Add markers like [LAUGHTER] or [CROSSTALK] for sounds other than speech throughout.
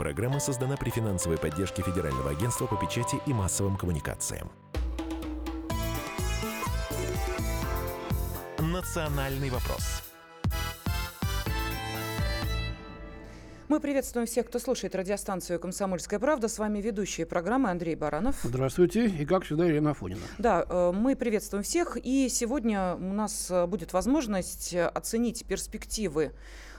Программа создана при финансовой поддержке Федерального агентства по печати и массовым коммуникациям. «Национальный вопрос». Мы приветствуем всех, кто слушает радиостанцию «Комсомольская правда». С вами ведущие программы Андрей Баранов. Здравствуйте. И, как всегда, Ирина Афонина. Да, э, мы приветствуем всех. И сегодня у нас э, будет возможность оценить перспективы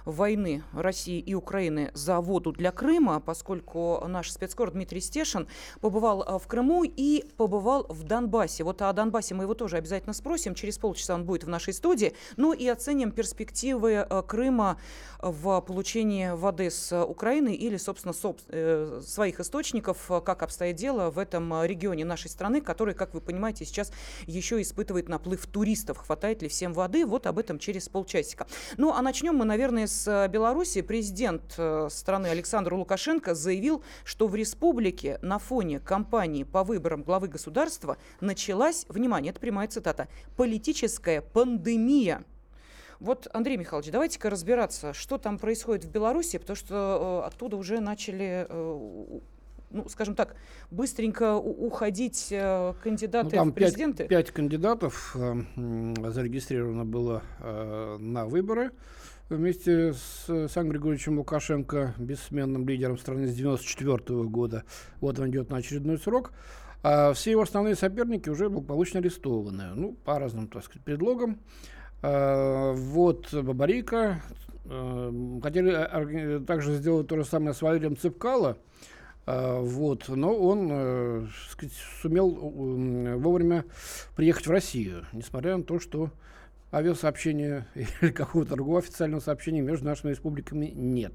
войны России и Украины за воду для Крыма, поскольку наш спецкор Дмитрий Стешин побывал э, в Крыму и побывал в Донбассе. Вот о Донбассе мы его тоже обязательно спросим. Через полчаса он будет в нашей студии. Ну и оценим перспективы э, Крыма в получении воды с Украины или, собственно, соб, э, своих источников, как обстоит дело в этом регионе нашей страны, который, как вы понимаете, сейчас еще испытывает наплыв туристов. Хватает ли всем воды? Вот об этом через полчасика. Ну, а начнем мы, наверное, с э, Беларуси президент э, страны Александр Лукашенко заявил, что в республике на фоне кампании по выборам главы государства началась, внимание, это прямая цитата, политическая пандемия. Вот, Андрей Михайлович, давайте-ка разбираться, что там происходит в Беларуси, потому что э, оттуда уже начали э, ну, скажем так, быстренько уходить э, кандидаты ну, там в президенты? Пять, пять кандидатов э, зарегистрировано было э, на выборы вместе с Александром Григорьевичем Лукашенко, бессменным лидером страны с 1994 года. Вот он идет на очередной срок. А все его основные соперники уже благополучно арестованы. Ну, по разным, так сказать, предлогам. А, вот Бабарика. А, хотели также сделать то же самое с Валерием Цыпкало. А, вот, но он э, сказать, сумел вовремя приехать в Россию, несмотря на то, что авиасообщения [LAUGHS] или какого-то другого официального сообщения между нашими республиками нет.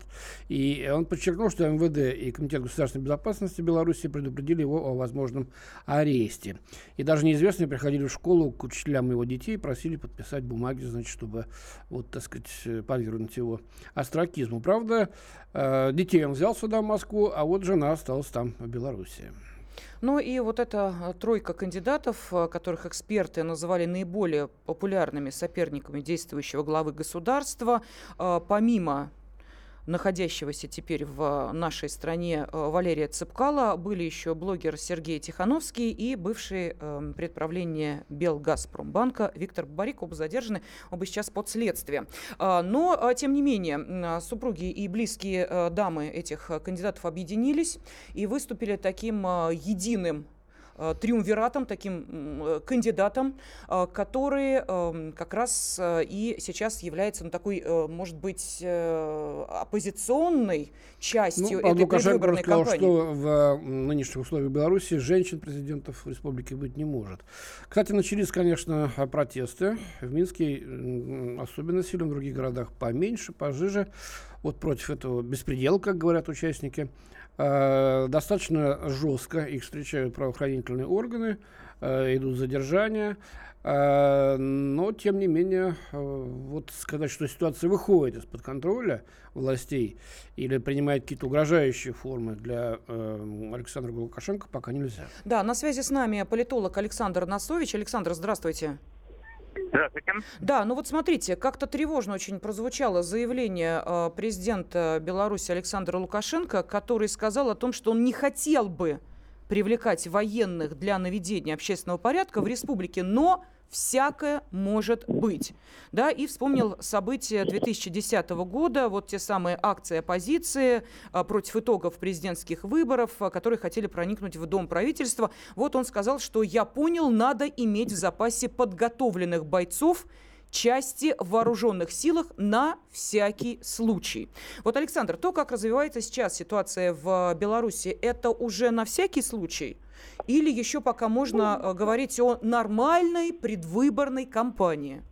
И он подчеркнул, что МВД и Комитет государственной безопасности Беларуси предупредили его о возможном аресте. И даже неизвестные приходили в школу к учителям его детей и просили подписать бумаги, значит, чтобы, вот, так сказать, подвергнуть его астракизму. Правда, э, детей он взял сюда, в Москву, а вот жена осталась там, в Беларуси. Ну и вот эта э, тройка кандидатов, э, которых эксперты называли наиболее популярными соперниками действующего главы государства, э, помимо находящегося теперь в нашей стране э, Валерия Цыпкала, были еще блогер Сергей Тихановский и бывший э, предправление Белгазпромбанка Виктор Барик. Оба задержаны, оба сейчас под следствием. А, но, а, тем не менее, супруги и близкие э, дамы этих кандидатов объединились и выступили таким единым Э, триумвиратом, таким э, кандидатом, э, который эм, как раз и сейчас является ну, такой, может быть, оппозиционной частью ну, этой Лукашенко сказал, кампании. что в нынешних условиях Беларуси женщин-президентов республики быть не может. Кстати, начались, конечно, протесты. В Минске особенно сильно, в других городах поменьше, пожиже. Вот против этого беспредела, как говорят участники. Э, достаточно жестко их встречают правоохранительные органы, э, идут задержания. Э, но, тем не менее, вот сказать, что ситуация выходит из-под контроля властей или принимает какие-то угрожающие формы для Александра Лукашенко, пока нельзя. Да, на связи с нами политолог Александр Носович. Александр, здравствуйте. Здравствуйте. Да, ну вот смотрите, как-то тревожно очень прозвучало заявление э, президента Беларуси Александра Лукашенко, который сказал о том, что он не хотел бы привлекать военных для наведения общественного порядка в республике, но всякое может быть. Да, и вспомнил события 2010 года, вот те самые акции оппозиции а, против итогов президентских выборов, а, которые хотели проникнуть в Дом правительства. Вот он сказал, что я понял, надо иметь в запасе подготовленных бойцов, части в вооруженных силах на всякий случай. Вот, Александр, то, как развивается сейчас ситуация в Беларуси, это уже на всякий случай? Или еще пока можно э, говорить о нормальной предвыборной кампании?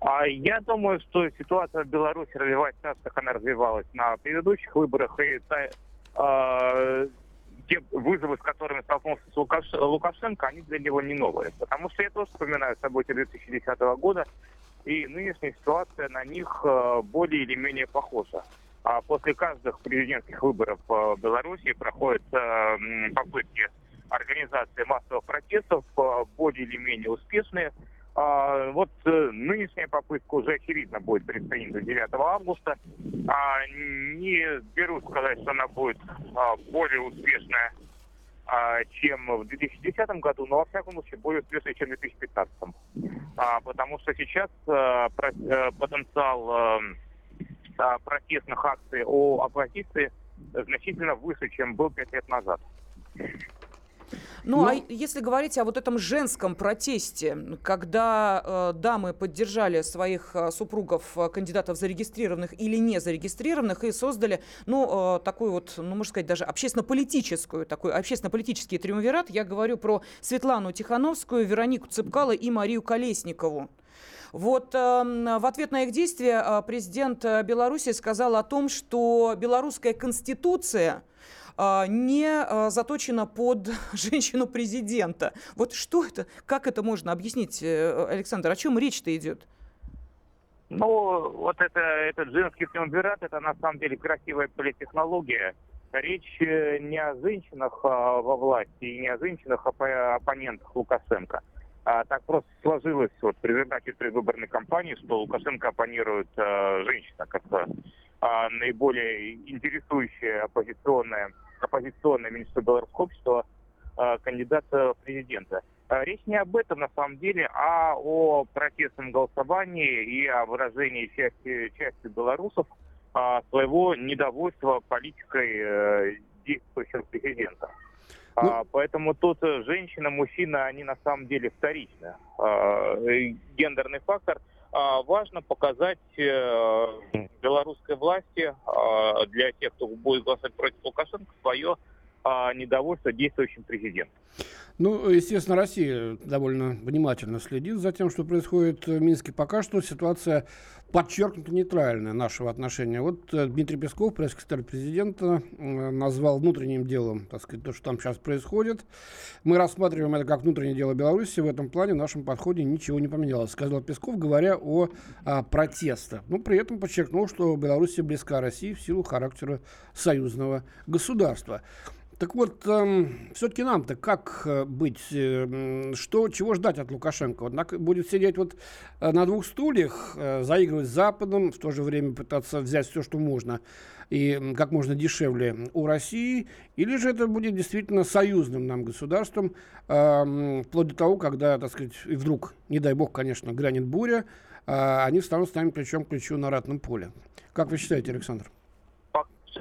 А я думаю, что ситуация в Беларуси развивается так, как она развивалась на предыдущих выборах. И э, те вызовы, с которыми столкнулся Лукаш... Лукашенко, они для него не новые. Потому что я тоже вспоминаю события 2010 года, и нынешняя ситуация на них э, более или менее похожа. А после каждых президентских выборов в Беларуси проходят попытки организации массовых протестов, более или менее успешные. А, вот э, нынешняя попытка уже очевидно будет предпринята 9 августа. А, не беру сказать, что она будет более успешная, чем в 2010 году, но во всяком случае более успешной, чем в 2015. А, потому что сейчас потенциал протестных акций о оппозиции значительно выше, чем был пять лет назад. Ну, ну, а если говорить о вот этом женском протесте, когда э, дамы поддержали своих э, супругов, э, кандидатов зарегистрированных или не зарегистрированных, и создали, ну, э, такую вот, ну, можно сказать, даже общественно-политическую, такой общественно-политический триумвират, я говорю про Светлану Тихановскую, Веронику Цыпкало и Марию Колесникову. Вот э, в ответ на их действия э, президент э, Беларуси сказал о том, что белорусская конституция – а, не заточена под [LAUGHS] женщину президента. Вот что это? Как это можно объяснить, э, Александр? О чем речь-то идет? Ну, вот это, этот женский триумвират, это на самом деле красивая политтехнология. Речь э, не о женщинах а, во власти и не о женщинах, а о оппонентах Лукашенко. А, так просто сложилось вот, при результате предвыборной кампании, что Лукашенко оппонирует а, женщина как а, наиболее интересующая оппозиционная оппозиционное меньшинство белорусского общества э, кандидата в президента. Э, речь не об этом на самом деле, а о протестном голосовании и о выражении части, части белорусов а, своего недовольства политикой э, действующего президента. Ну... А, поэтому тут женщина, мужчина, они на самом деле вторичны. А, гендерный фактор. А, важно показать э, белорусской власти, а, для тех, кто будет голосовать против Лукашенко, свое а, недовольство действующим президентом. Ну, естественно, Россия довольно внимательно следит за тем, что происходит в Минске. Пока что ситуация подчеркнуто нейтральная нашего отношения. Вот э, Дмитрий Песков, пресс-секретарь президента, э, назвал внутренним делом, так сказать, то, что там сейчас происходит. Мы рассматриваем это как внутреннее дело Беларуси. В этом плане в нашем подходе ничего не поменялось, сказал Песков, говоря о, о протестах. Но при этом подчеркнул, что Беларусь близка России в силу характера союзного государства. Так вот, эм, все-таки нам-то как э, быть? Э, что, чего ждать от Лукашенко? Он будет сидеть вот э, на двух стульях, э, заигрывать с Западом, в то же время пытаться взять все, что можно, и как можно дешевле у России? Или же это будет действительно союзным нам государством, э, вплоть до того, когда, так сказать, и вдруг, не дай бог, конечно, грянет буря, э, они станут с нами плечом к плечу на ратном поле. Как вы считаете, Александр?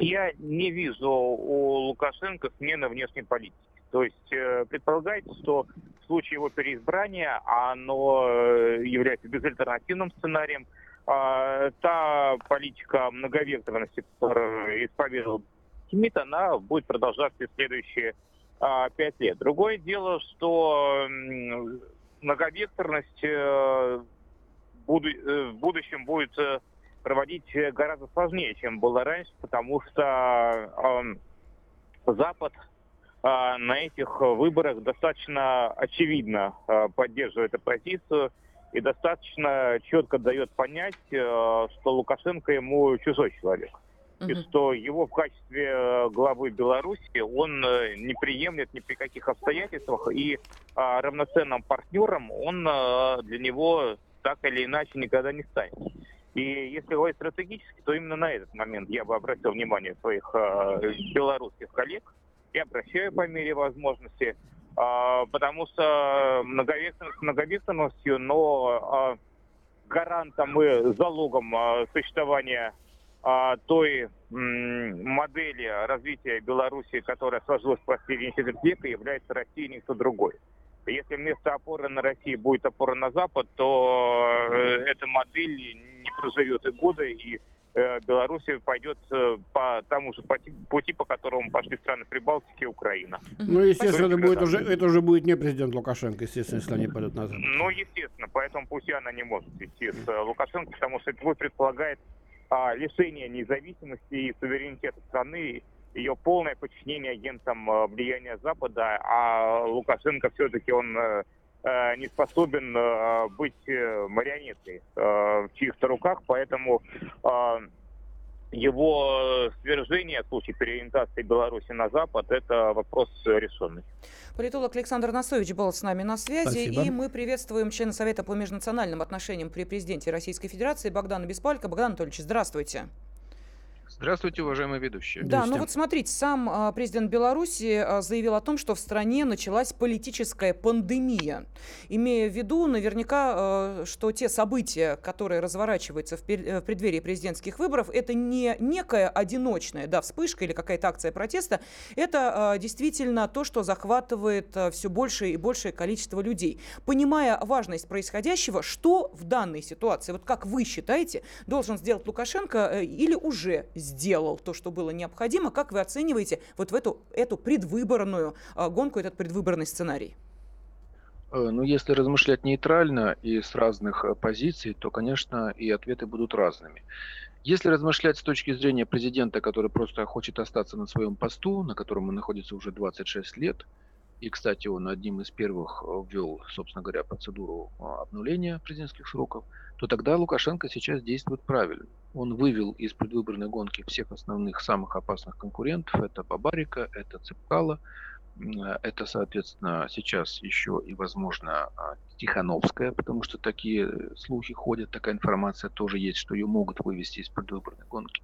Я не вижу у Лукашенко смены внешней политики. То есть э, предполагается, что в случае его переизбрания оно э, является безальтернативным сценарием. А, та политика многовекторности, которую исповедовал Кимит, она будет продолжаться в следующие а, пять лет. Другое дело, что многовекторность э, в будущем будет проводить э, гораздо сложнее, чем было раньше, потому что э, Запад э, на этих выборах достаточно очевидно э, поддерживает оппозицию и достаточно четко дает понять, э, что Лукашенко ему чужой человек. Uh-huh. И что его в качестве э, главы Беларуси он э, не приемлет ни при каких обстоятельствах, и э, равноценным партнером он э, для него так или иначе никогда не станет. И если говорить стратегически, то именно на этот момент я бы обратил внимание своих э, белорусских коллег и обращаю по мере возможности, э, потому что многовекторность многовекторностью, но э, гарантом и залогом э, существования э, той э, модели развития Беларуси, которая сложилась в последние четверть века, является Россия, никто другой. Если вместо опоры на Россию будет опора на Запад, то э, эта модель проживет и года, и э, Белоруссия пойдет э, по тому же пути, по которому пошли страны Прибалтики и Украина. Ну, естественно, это, будет уже, это уже будет не президент Лукашенко, естественно, если они пойдут назад. Ну, естественно, по этому пути она не может идти с э, Лукашенко, потому что это предполагает а, лишение независимости и суверенитета страны, ее полное подчинение агентам влияния Запада, а Лукашенко все-таки он Э, не способен э, быть э, марионеткой в чьих-то руках, поэтому его свержение в случае переориентации Беларуси на Запад – это вопрос решенный. Политолог Александр Насович был с нами на связи. Спасибо. И мы приветствуем члена Совета по межнациональным отношениям при президенте Российской Федерации Богдана Беспалько. Богдан Анатольевич, здравствуйте. Здравствуйте, уважаемые ведущие. Да, ну вот смотрите, сам а, президент Беларуси а, заявил о том, что в стране началась политическая пандемия, имея в виду наверняка, а, что те события, которые разворачиваются в, э, в преддверии президентских выборов, это не некая одиночная да, вспышка или какая-то акция протеста, это действительно то, что захватывает все большее и большее количество людей. Понимая важность происходящего, что в данной ситуации, вот как вы считаете, должен сделать Лукашенко э, или уже сделал то, что было необходимо? Как вы оцениваете вот в эту, эту предвыборную а, гонку, этот предвыборный сценарий? Э, Ну, если размышлять нейтрально и с разных э, позиций, то, конечно, и ответы будут разными. Если размышлять с точки зрения президента, который просто хочет остаться на своем посту, на котором он находится уже 26 лет, и, кстати, он одним из первых э, ввел, собственно говоря, процедуру э, обнуления президентских сроков, то тогда Лукашенко сейчас действует правильно. Он вывел из предвыборной гонки всех основных, самых опасных конкурентов. Это Бабарика, это э, Это, соответственно, сейчас еще и, возможно, а, Тихановская, потому что такие э, слухи ходят, такая информация тоже есть, что ее могут вывести из предвыборной гонки.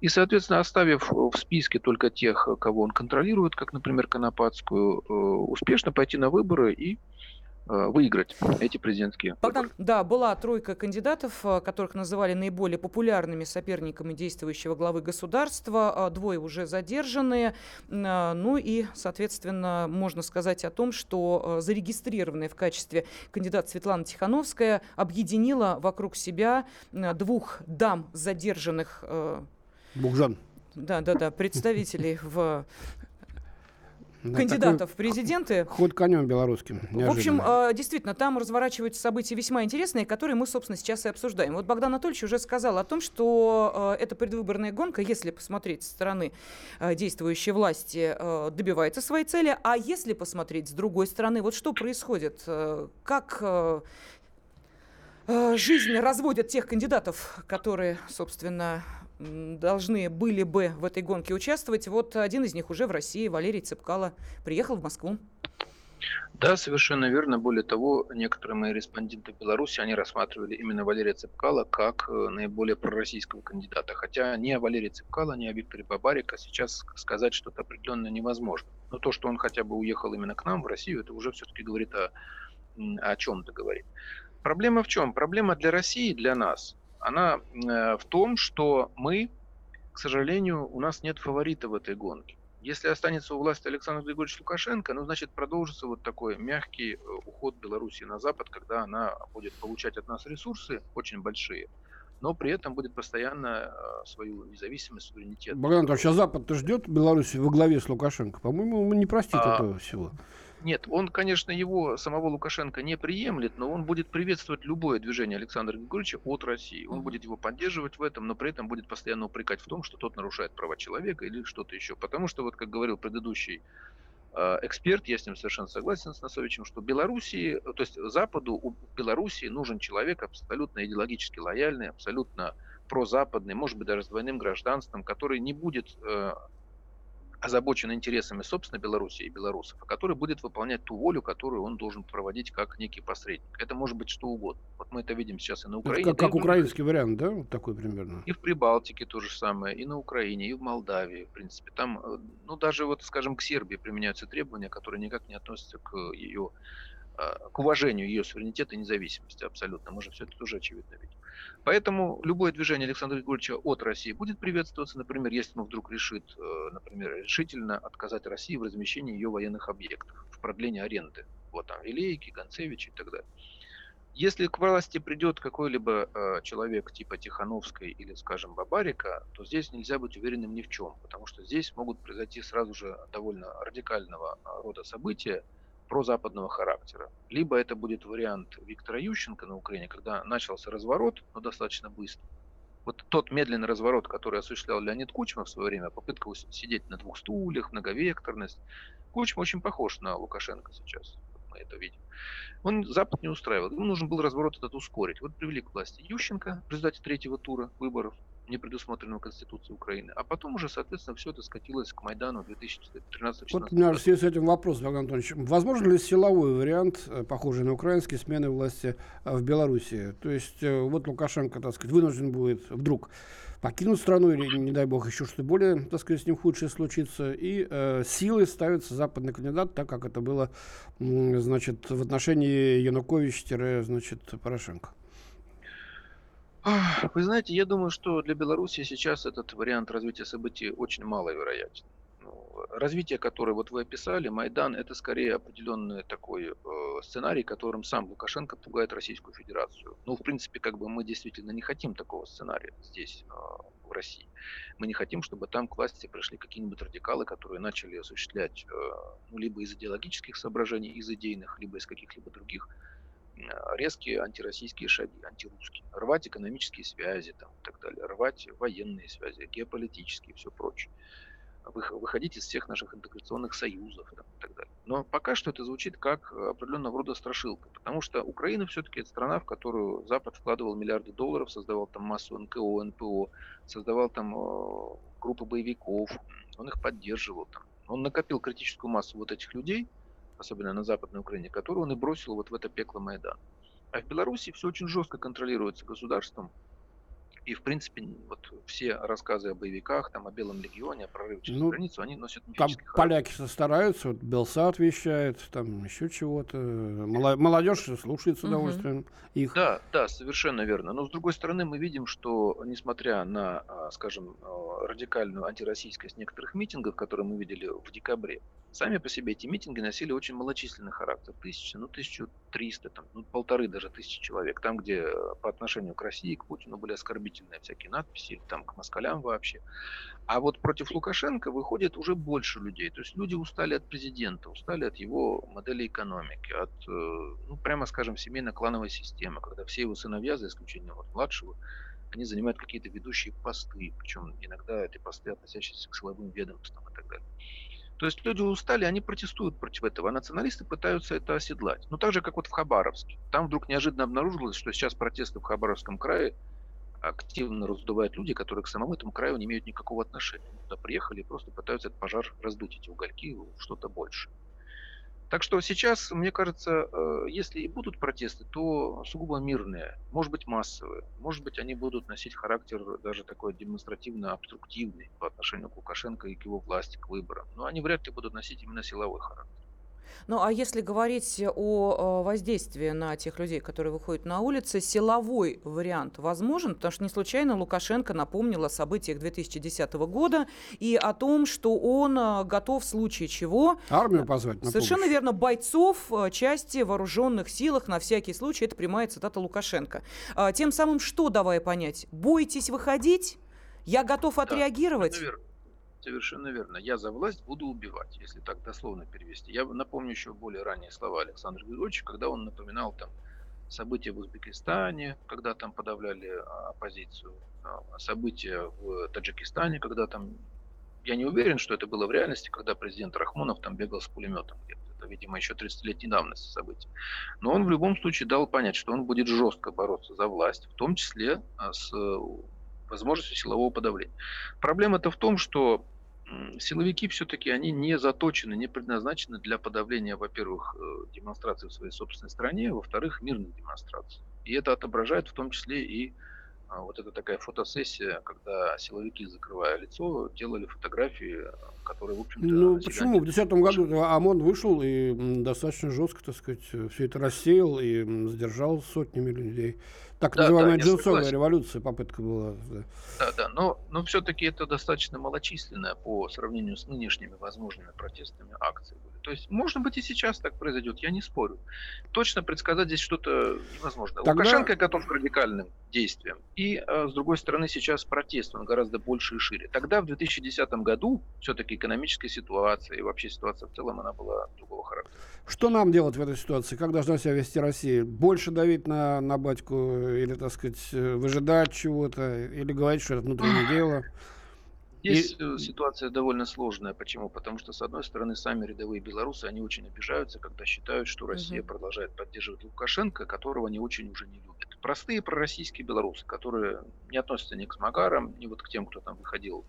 И, соответственно, оставив э, в списке только тех, э, кого он контролирует, как, например, Конопатскую, э, успешно пойти на выборы и выиграть эти президентские Богдан, выборы. да, была тройка кандидатов, а, которых называли наиболее популярными соперниками действующего главы государства. А, Двое уже задержаны. А, Ну и, соответственно, можно сказать о том, что зарегистрированная в качестве кандидата Светлана Тихановская объединила вокруг себя двух дам задержанных э, Бухжан. да, да, да, представителей в Да, кандидатов в президенты. Ход конем белорусским. В общем, неожиданно. э, действительно, там разворачиваются события весьма интересные, которые мы, собственно, сейчас и обсуждаем. Вот Богдан Анатольевич уже сказал о том, что э, эта предвыборная гонка, если посмотреть со стороны э, действующей власти, э, добивается своей цели, а если посмотреть с другой стороны, вот что происходит, э, как э, жизнь разводят тех кандидатов, которые, собственно, должны были бы в этой гонке участвовать. Вот один из них уже в России, Валерий Цепкало, приехал в Москву. Да, совершенно верно. Более того, некоторые мои респонденты в Беларуси, они рассматривали именно Валерия Цепкала как э, наиболее пророссийского кандидата. Хотя ни о Валерии Цепкала, ни о Викторе Бабарико сейчас сказать что-то определенно невозможно. Но то, что он хотя бы уехал именно к нам, в Россию, это уже все-таки говорит о, о чем-то говорит. Проблема в чем? Проблема для России, для нас, она э, в том, что мы, к сожалению, у нас нет фаворита в этой гонке. Если останется у власти Александр Григорьевич Лукашенко, ну, значит, продолжится вот такой мягкий э, уход Беларуси на Запад, когда она будет получать от нас ресурсы очень большие, но при этом будет постоянно э, свою независимость, суверенитет. Богдан Анатольевич, а Запад-то ждет Беларусь во главе с Лукашенко? По-моему, он не простит А, этого всего. Нет, он, конечно, его, самого Лукашенко не приемлет, но он будет приветствовать любое движение Александра Григорьевича от России. Он будет его поддерживать в этом, но при этом будет постоянно упрекать в том, что тот нарушает права человека или что-то еще. Потому что, вот как говорил предыдущий э, эксперт, я с ним совершенно согласен с Носовичем, что Белоруссии, то есть Западу, у Белоруссии нужен человек абсолютно идеологически лояльный, абсолютно прозападный, может быть, даже с двойным гражданством, который не будет э, озабочен интересами, собственно, Беларуси и белорусов, а который будет выполнять ту волю, которую он должен проводить как некий посредник. Это может быть что угодно. Вот мы это видим сейчас и на Это Украине. как, и как других украинский вариант, да? Вот такой примерно. и в Прибалтике то же самое, и на Украине, и в Молдавии, в принципе. Там, э, ну, даже вот, скажем, к Сербии применяются требования, которые никак не относятся к ее, э, к уважению ее суверенитета и независимости абсолютно. Мы же все это тоже очевидно видим. Поэтому любое движение Александра Григорьевича от России будет приветствоваться, например, если он вдруг решит, э, например, решительно отказать России в размещении ее военных объектов, в продлении аренды. Вот там Вилейки, Гонцевич и так далее. Если к власти придет какой-либо э, человек типа Тихановской или, скажем, Бабарика, то здесь нельзя быть уверенным ни в чем, потому что здесь могут произойти сразу же довольно радикального э, рода события прозападного характера. Либо это будет вариант Виктора Ющенко на Украине, когда начался разворот, но достаточно быстро. Вот тот медленный разворот, который осуществлял Леонид Кучма в свое время, попытка сидеть на двух стульях, многовекторность. Кучма очень похож на Лукашенко сейчас. Мы это видим. Он Запад не устраивал. Ему нужен был разворот этот ускорить. Вот привели к власти Ющенко в результате третьего тура выборов. Не предусмотренного Конституцией Украины. А потом уже, соответственно, все это скатилось к Майдану 2013 Вот у меня же с этим вопрос, Богдан Анатольевич. Возможно ли силовой вариант, э, похожий на украинский, смены власти э, в Беларуси? То есть э, вот Лукашенко, так сказать, вынужден будет вдруг покинуть страну или, не дай бог, еще что-то более, так сказать, с ним худшее случится, и э, силой ставится западный кандидат, так как это было, значит, в отношении Янукович-значит, Порошенко. Вы знаете, я думаю, что для Беларуси сейчас этот вариант развития событий очень маловероятен. Ну, развитие, которое вот вы описали, Майдан, это скорее определенный такой э, сценарий, которым сам Лукашенко пугает Российскую Федерацию. Ну, в принципе, как бы мы действительно не хотим такого сценария здесь, э, в России. Мы не хотим, чтобы там к власти пришли какие-нибудь радикалы, которые начали осуществлять э, ну, либо из идеологических соображений, из идейных, либо из каких-либо других резкие антироссийские шаги, антирусские, рвать экономические связи там, и так далее, рвать военные связи, геополитические и все прочее, выходить из всех наших интеграционных союзов там, и так далее. Но пока что это звучит как определенного рода страшилка, потому что Украина все-таки это страна, в которую Запад вкладывал миллиарды долларов, создавал там массу НКО, НПО, создавал там э, группы боевиков, он их поддерживал там. Он накопил критическую массу вот этих людей – особенно на Западной Украине, которую он и бросил вот в это пекло Майдан. А в Беларуси все очень жестко контролируется государством, и, в принципе, вот все рассказы о боевиках, там, о Белом легионе, о прорыве через ну, границу, они носят Там поляки стараются, вот Белсат вещает, там еще чего-то. Молодежь слушает с удовольствием угу. их. Да, да, совершенно верно. Но, с другой стороны, мы видим, что, несмотря на, а, скажем, а, радикальную антироссийскость некоторых митингов, которые мы видели в декабре, сами по себе эти митинги носили очень малочисленный характер. Тысяча, ну, тысячу триста, там, ну, полторы даже тысячи человек. Там, где по отношению к России, к Путину были оскорбительные всякие надписи, или там к москалям вообще. А вот против Лукашенко выходит уже больше людей. То есть люди устали от президента, устали от его модели экономики, от, э, ну, прямо скажем, семейно-клановой системы, когда все его сыновья, за исключением вот младшего, они занимают какие-то ведущие посты, причем иногда это посты, относящиеся к силовым ведомствам и так далее. То есть люди устали, они протестуют против этого, а националисты пытаются это оседлать. Ну, так же, как вот в Хабаровске. Там вдруг неожиданно обнаружилось, что сейчас протесты в Хабаровском крае активно раздувают люди, которые к самому этому краю не имеют никакого отношения. Они туда приехали и просто пытаются этот пожар раздуть, эти угольки, в что-то больше. Так что сейчас, мне кажется, э, если и будут протесты, то сугубо мирные, может быть массовые, может быть они будут носить характер даже такой демонстративно-обструктивный по отношению к Лукашенко и к его власти, к выборам. Но они вряд ли будут носить именно силовой характер. Ну а если говорить о э, воздействии на тех людей, которые выходят на улицы, силовой вариант возможен? Потому что не случайно Лукашенко напомнил о событиях 2010 года и о том, что он э, готов в случае чего... Армию позвать на Совершенно помощь. верно, бойцов э, части вооруженных силах на всякий случай. Это прямая цитата Лукашенко. А, тем самым что давая понять? Бойтесь выходить? Я готов отреагировать? Да, Совершенно верно. Я за власть буду убивать, если так дословно перевести. Я напомню еще более ранние слова Александра Григорьевича, когда он напоминал там события в Узбекистане, когда там подавляли а, оппозицию, а, события в Таджикистане, когда там... Я не уверен, что это было в реальности, когда президент Рахмонов там бегал с пулеметом где-то. Это, видимо, еще 30-летней давности событий. Но он в любом случае дал понять, что он будет жестко бороться за власть, в том числе а, с возможностью силового подавления. Проблема-то в том, что силовики все-таки они не заточены, не предназначены для подавления, во-первых, э, демонстраций в своей собственной стране, а во-вторых, мирных демонстраций. И это отображает в том числе и вот эта такая фотосессия, когда силовики, закрывая лицо, делали фотографии, которые, в общем-то... Ну, почему? В 2010 году ОМОН вышел и достаточно жестко, так сказать, все это рассеял и задержал сотнями людей. Так да, называемая да, джинсовая революция попытка была. Да, да, да но, но все-таки это достаточно малочисленная по сравнению с нынешними возможными протестными акциями. То есть, может быть, и сейчас так произойдет, я не спорю. Точно предсказать здесь что-то невозможно. Тогда... Лукашенко готов к радикальным действиям. И, э, с другой стороны, сейчас протест, он гораздо больше и шире. Тогда, в 2010 году, все-таки экономическая ситуация и вообще ситуация в целом, она была другого характера. Что нам делать в этой ситуации? Как должна себя вести Россия? Больше давить на, на батьку или, так сказать, э, выжидать чего-то? Или говорить, что это внутреннее дело? Здесь и... Э, ситуация довольно сложная. Почему? Потому что, с одной стороны, сами рядовые белорусы, они очень обижаются, когда считают, что Россия угу. продолжает поддерживать Лукашенко, которого они очень уже не любят. Простые пророссийские белорусы, которые не относятся ни к смагарам, ни вот к тем, кто там выходил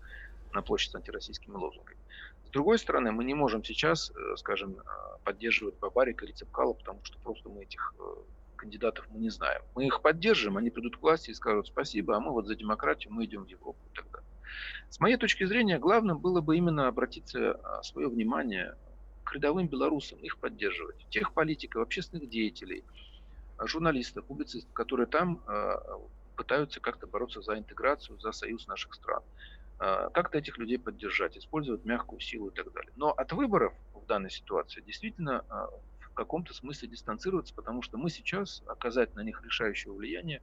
на площадь с антироссийскими лозунгами. С другой стороны, мы не можем сейчас, э, скажем, э, поддерживать Бабарика или Цепкала, потому что просто мы этих э, кандидатов мы не знаем. Мы их поддержим, они придут к власти и скажут спасибо, а мы вот за демократию, мы идем в Европу и так далее. С моей точки зрения, главным было бы именно обратиться свое внимание к рядовым белорусам, их поддерживать. Тех политиков, общественных деятелей, журналистов, публицистов, которые там пытаются как-то бороться за интеграцию, за союз наших стран. А, как-то этих людей поддержать, использовать мягкую силу и так далее. Но от выборов в данной ситуации действительно а, в каком-то смысле дистанцироваться, потому что мы сейчас оказать на них решающего влияния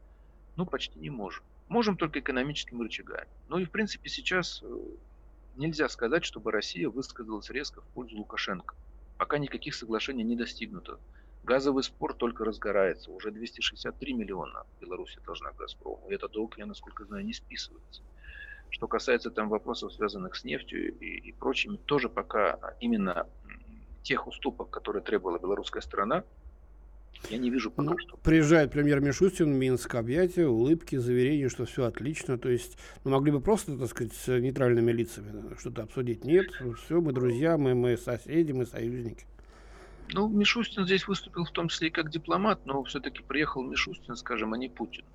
ну, почти не можем. Можем только экономическими рычагами. Ну и, в принципе, сейчас э, нельзя сказать, чтобы Россия высказалась резко в пользу Лукашенко. Пока никаких соглашений не достигнуто. Газовый спор только разгорается. Уже 263 миллиона Беларуси должна Газпрому. И этот долг, я насколько знаю, не списывается. Что касается там вопросов, связанных с нефтью и, и прочими, тоже пока именно тех уступок, которые требовала белорусская сторона, я не вижу пока ну, что. Приезжает премьер Мишустин Минск, объятия, улыбки, заверения, что все отлично. То есть, ну, могли бы просто, так сказать, с нейтральными лицами что-то обсудить. Нет, все, мы друзья, мы, мы соседи, мы союзники. Ну, Мишустин здесь выступил в том числе и как дипломат, но все-таки приехал Мишустин, скажем, а не Путин.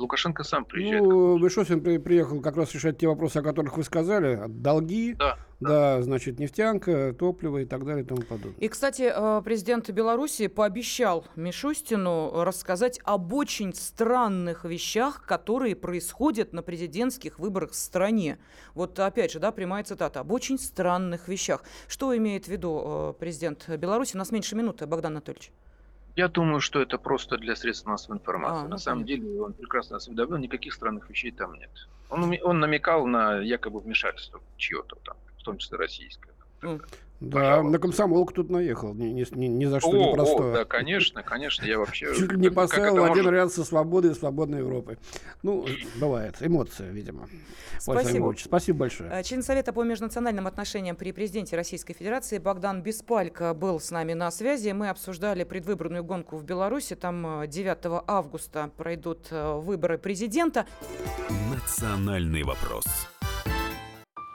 Лукашенко сам приезжает. Ну, Вышосин при, приехал как раз решать те вопросы, о которых вы сказали. Долги, да, да. да, значит, нефтянка, топливо и так далее и тому подобное. И, кстати, э, президент Беларуси пообещал Мишустину рассказать об очень странных вещах, которые происходят на президентских выборах в стране. Вот опять же, да, прямая цитата. Об очень странных вещах. Что имеет в виду э, президент Беларуси? У нас меньше минуты, Богдан Анатольевич. Я думаю, что это просто для средств массовой информации. А, ну, На самом понятно. деле он прекрасно осведомлен, никаких странных вещей там нет. Он, он намекал на якобы вмешательство чье-то там, в том числе российское. Да, Пожалуйста. на комсомолку тут наехал, ни, ни, ни за что о, не простое. О, да, конечно, конечно, я вообще... [LAUGHS] Чуть ли не поставил один может... ряд со свободой и свободной Европы. Ну, бывает, эмоции, видимо. Спасибо. Спасибо большое. Э, член Совета по межнациональным отношениям при президенте Российской Федерации Богдан Беспалько был с нами на связи. Мы обсуждали предвыборную гонку в Беларуси. Там 9 э, августа пройдут э, выборы президента. Национальный вопрос.